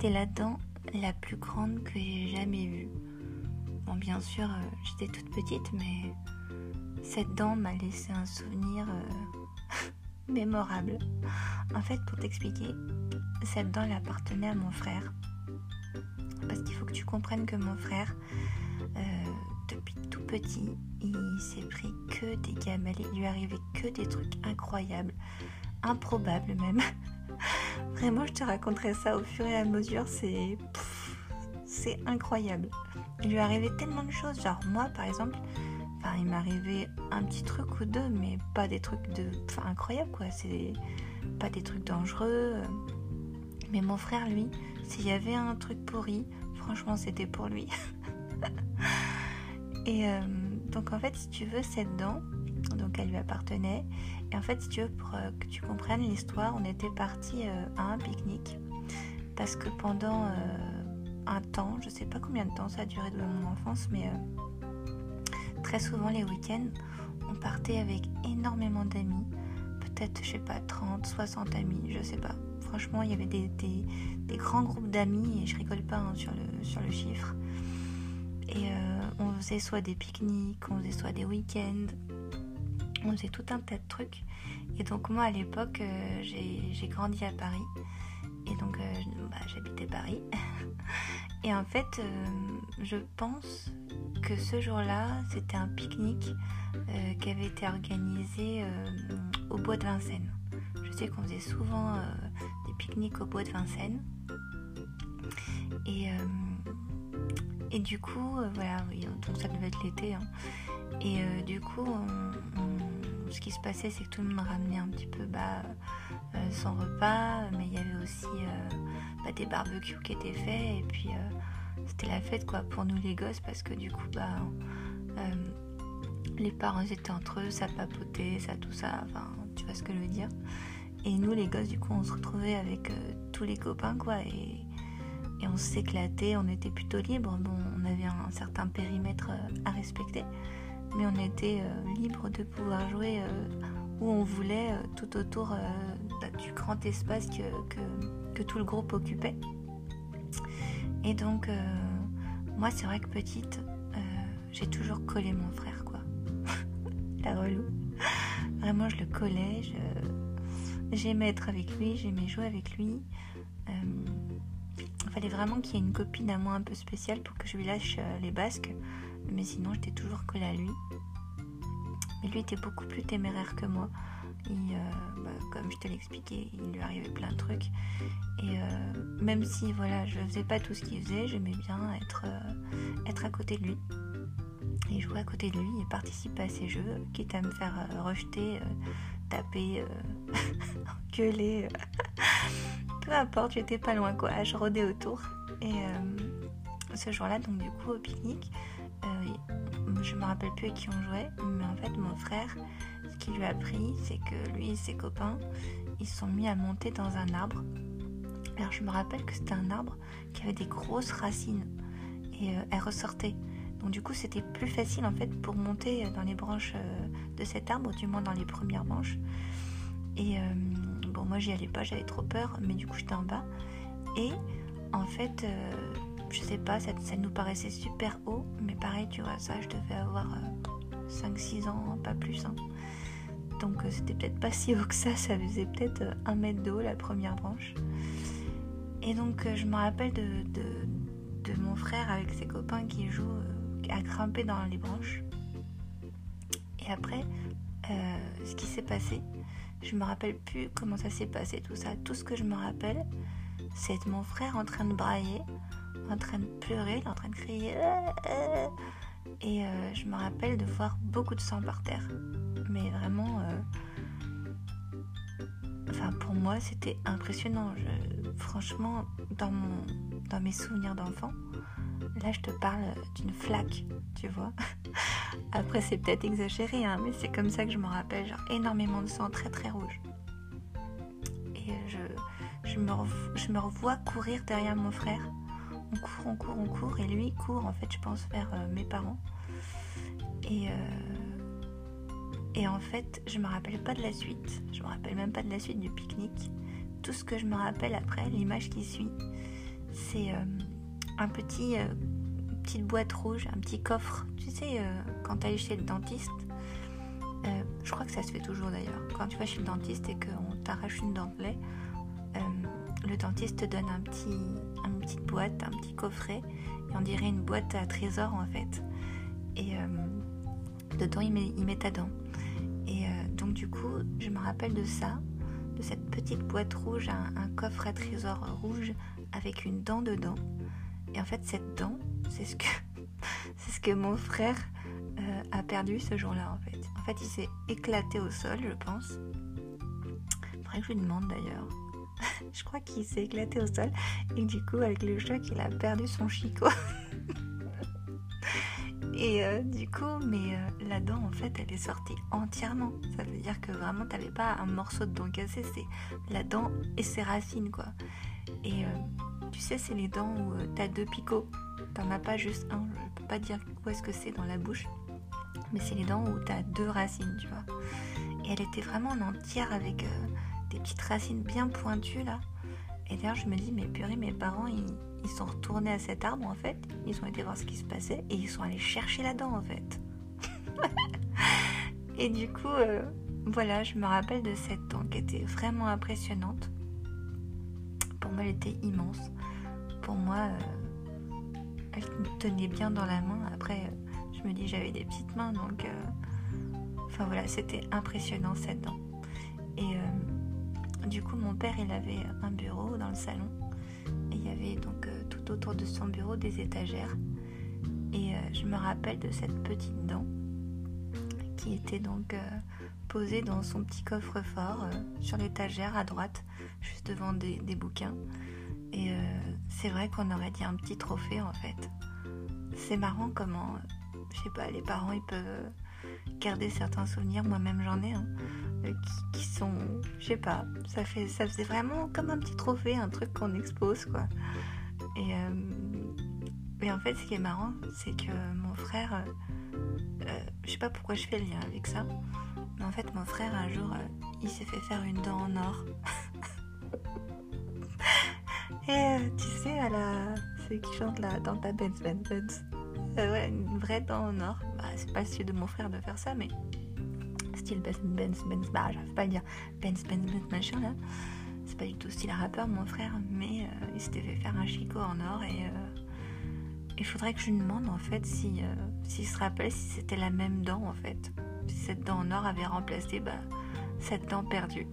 c'était la dent la plus grande que j'ai jamais vue. Bon, bien sûr, euh, j'étais toute petite, mais cette dent m'a laissé un souvenir euh, mémorable. En fait, pour t'expliquer, cette dent elle appartenait à mon frère. Parce qu'il faut que tu comprennes que mon frère, euh, depuis tout petit, il s'est pris que des gamelles. Il lui arrivait que des trucs incroyables, improbables même. Vraiment, je te raconterai ça au fur et à mesure. C'est. C'est incroyable. Il lui arrivait tellement de choses. Genre, moi, par exemple, enfin, il m'arrivait un petit truc ou deux, mais pas des trucs de. Enfin, incroyables, quoi. C'est pas des trucs dangereux. Mais mon frère, lui, s'il y avait un truc pourri, franchement, c'était pour lui. et euh, donc, en fait, si tu veux, cette dent, donc elle lui appartenait. Et en fait, si tu veux, euh, que tu comprennes l'histoire, on était parti euh, à un pique-nique parce que pendant un temps, je sais pas combien de temps ça a duré de mon enfance, mais très souvent les week-ends, on partait avec énormément d'amis, peut-être, je sais pas, 30, 60 amis, je sais pas. Franchement, il y avait des, grands groupes d'amis, et je rigole pas hein, sur, le, sur le chiffre. Et on faisait soit des pique-niques, on faisait soit des week-ends, on faisait tout un tas de trucs. Et donc moi à l'époque, euh, j'ai grandi à Paris. Et donc euh, bah, j'habitais Paris. et en fait, euh, je pense que ce jour-là, c'était un pique-nique qui avait été organisé au bois de Vincennes. Je sais qu'on faisait souvent des pique-niques au bois de Vincennes. Et, et du coup, voilà, donc ça devait être l'été. Hein. Et du coup, ce qui se passait, c'est que tout le monde ramenait un petit peu bah, euh, son repas, mais il y avait aussi euh, bah, des barbecues qui étaient faits, et puis c'était la fête quoi pour nous les gosses, parce que du coup, bah, les parents étaient entre eux, ça papotait, ça tout ça, enfin, tu vois ce que je veux dire. Et nous, les gosses, du coup, on se retrouvait avec tous les copains, quoi, et, on s'éclatait, on était plutôt libre. Bon, on avait un certain périmètre à respecter mais on était euh, libre de pouvoir jouer euh, où on voulait, euh, tout autour du grand espace que, tout le groupe occupait. Et donc, moi, c'est vrai que petite, j'ai toujours collé mon frère, quoi. La relou. Vraiment, je le collais, j'aimais être avec lui, j'aimais jouer avec lui. Il fallait vraiment qu'il y ait une copine à moi un peu spéciale pour que je lui lâche les basques mais sinon j'étais toujours collée à lui. Mais lui était beaucoup plus téméraire que moi. Euh, bah, comme je te l'expliquais, il lui arrivait plein de trucs. Et euh, même si voilà, je faisais pas tout ce qu'il faisait, j'aimais bien être, euh, être à côté de lui. Et jouer à côté de lui et participer à ses jeux, quitte à me faire rejeter, taper, gueuler. Peu importe, j'étais pas loin quoi, je rôdais autour. Et ce jour-là, donc du coup au pique-nique, euh, je me rappelle plus avec qui on jouait, mais en fait mon frère, ce qu'il lui a appris, c'est que lui et ses copains, ils sont mis à monter dans un arbre. Alors je me rappelle que c'était un arbre qui avait des grosses racines et euh, elles ressortaient. Donc du coup c'était plus facile en fait pour monter dans les branches euh, de cet arbre, du moins dans les premières branches. Et bon moi j'y allais pas, j'avais trop peur, mais du coup j'étais en bas. Et en fait je sais pas, ça, nous paraissait super haut, mais pareil, tu vois, ça, je devais avoir 5-6 euh, ans, pas plus. Hein. Donc euh, c'était peut-être pas si haut que ça, ça faisait peut-être euh, un mètre de haut la première branche. Et donc je me rappelle de, de, mon frère avec ses copains qui jouent à grimper dans les branches. Et après, ce qui s'est passé, je me rappelle plus comment ça s'est passé, tout ça. Tout ce que je me rappelle, c'est mon frère en train de brailler en train de pleurer, en train de crier. Euh, euh. Et euh, je me rappelle de voir beaucoup de sang par terre. Mais vraiment, enfin pour moi, c'était impressionnant. franchement, dans, mon, dans mes souvenirs d'enfant, là je te parle d'une flaque, tu vois. Après, c'est peut-être exagéré, hein, mais c'est comme ça que je me rappelle. Genre énormément de sang très très rouge. Et je, je, me, je me revois courir derrière mon frère on court, on court, on court, et lui court en fait, je pense, vers euh, mes parents. Et, euh, et en fait, je me rappelle pas de la suite, je me rappelle même pas de la suite du pique-nique. Tout ce que je me rappelle après, l'image qui suit, c'est un petit petite boîte rouge, un petit coffre. Tu sais, quand tu chez le dentiste, je crois que ça se fait toujours d'ailleurs. Quand tu vas chez le dentiste et qu'on t'arrache une dent le dentiste te donne un petit, une petite boîte, un petit coffret, et on dirait une boîte à trésor en fait. Et dedans, il met, il met ta dent. Et donc du coup, je me rappelle de ça, de cette petite boîte rouge, un, coffre à trésor rouge avec une dent dedans. Et en fait, cette dent, c'est ce que, c'est ce que mon frère euh, a perdu ce jour-là. En fait, en fait, il s'est éclaté au sol, je pense. Faudrait que je lui demande d'ailleurs. je crois qu'il s'est éclaté au sol et du coup, avec le choc, il a perdu son chicot. Et euh, du coup, mais euh, la dent, en fait, elle est sortie entièrement. Ça veut dire que vraiment, t'avais pas un morceau de dent cassé, c'est la dent et ses racines, quoi. Et c'est les dents où t'as deux picots. T'en as pas juste un. Je peux pas dire où est-ce que c'est dans la bouche. Mais c'est les dents où t'as deux racines, tu vois. Et elle était vraiment en entière avec des petites racines bien pointues, là. Et d'ailleurs, je me dis, mais purée, mes parents, ils ils sont retournés à cet arbre en fait, ils ont été voir ce qui se passait et ils sont allés chercher la dent en fait. et du coup, euh, voilà, je me rappelle de cette dent qui était vraiment impressionnante. Pour moi, elle était immense. Pour moi, euh, elle tenait bien dans la main. Après, euh, je me dis, j'avais des petites mains, donc. Enfin voilà, c'était impressionnant cette dent. Et du coup, mon père, il avait un bureau dans le salon il y avait donc euh, tout autour de son bureau des étagères. Et euh, je me rappelle de cette petite dent qui était donc euh, posée dans son petit coffre-fort sur l'étagère à droite, juste devant des, bouquins. Et c'est vrai qu'on aurait dit un petit trophée en fait. C'est marrant comment, je sais pas, les parents ils peuvent garder certains souvenirs, moi-même j'en ai. Hein. Euh, qui, sont, je sais pas, ça fait, ça faisait vraiment comme un petit trophée, un truc qu'on expose quoi. Et, euh, en fait, ce qui est marrant, c'est que mon frère, euh, je sais pas pourquoi je fais le lien avec ça, mais en fait, mon frère un jour, il s'est fait faire une dent en or. Et tu sais, à la, ceux qui chantent là, dans ta Benz Benz Benz, ouais, une vraie dent en or. Bah, c'est pas le style de mon frère de faire ça, mais style Benz Benz Benz, bah j'arrive pas à dire, Benz Benz Benz machin là. C'est pas du tout style rappeur mon frère, mais euh, il s'était fait faire un chicot en or et euh, il faudrait que je lui demande en fait si euh, s'il se rappelle si c'était la même dent en fait. Si cette dent en or avait remplacé bah, cette dent perdue.